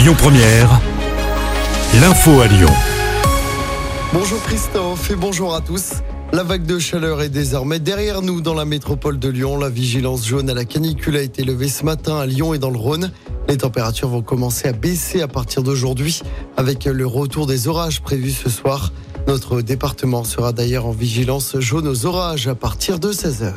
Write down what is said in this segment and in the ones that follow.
Lyon Première, l'info à Lyon. Bonjour Christophe et bonjour à tous. La vague de chaleur est désormais derrière nous dans la métropole de Lyon. La vigilance jaune à la canicule a été levée ce matin à Lyon et dans le Rhône. Les températures vont commencer à baisser à partir d'aujourd'hui avec le retour des orages prévus ce soir. Notre département sera d'ailleurs en vigilance jaune aux orages à partir de 16h.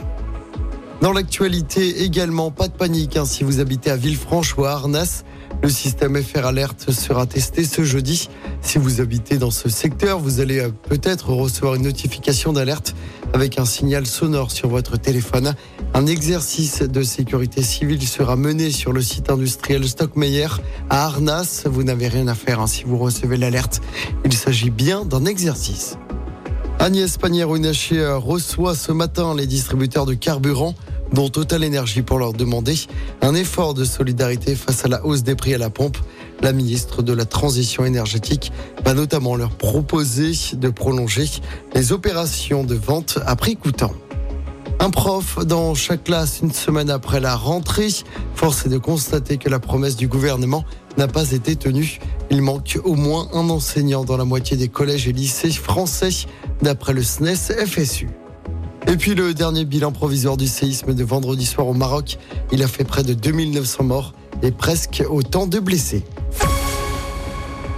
Dans l'actualité également, pas de panique hein, si vous habitez à Villefranche ou à Arnas. Le système FR Alert sera testé ce jeudi. Si vous habitez dans ce secteur, vous allez euh, peut-être recevoir une notification d'alerte avec un signal sonore sur votre téléphone. Un exercice de sécurité civile sera mené sur le site industriel Stockmeyer à Arnas. Vous n'avez rien à faire hein, si vous recevez l'alerte. Il s'agit bien d'un exercice. Agnès Pannier-Runacher euh, reçoit ce matin les distributeurs de carburant dont Total Énergie pour leur demander un effort de solidarité face à la hausse des prix à la pompe. La ministre de la Transition énergétique va notamment leur proposer de prolonger les opérations de vente à prix coûtant. Un prof dans chaque classe une semaine après la rentrée. Force est de constater que la promesse du gouvernement n'a pas été tenue. Il manque au moins un enseignant dans la moitié des collèges et lycées français, d'après le SNES FSU. Et puis le dernier bilan provisoire du séisme de vendredi soir au Maroc, il a fait près de 2900 morts et presque autant de blessés.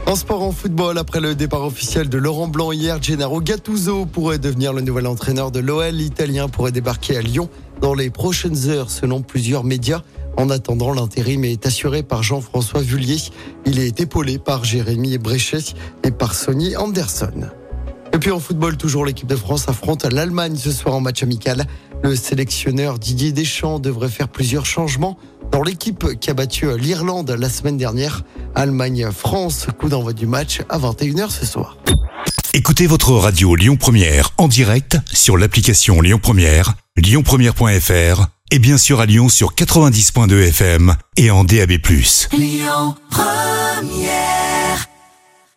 En sport en football, après le départ officiel de Laurent Blanc hier, Gennaro Gattuso pourrait devenir le nouvel entraîneur de l'OL. L'Italien pourrait débarquer à Lyon dans les prochaines heures selon plusieurs médias. En attendant, l'intérim est assuré par Jean-François Vullier. Il est épaulé par Jérémy Bréchet et par Sonny Anderson. Et puis en football, toujours l'équipe de France affronte l'Allemagne ce soir en match amical. Le sélectionneur Didier Deschamps devrait faire plusieurs changements dans l'équipe qui a battu l'Irlande la semaine dernière. Allemagne-France, coup d'envoi du match à 21h ce soir. Écoutez votre radio Lyon Première en direct sur l'application Lyon Première, lyonpremière.fr et bien sûr à Lyon sur 90.2 FM et en DAB+. Lyon Première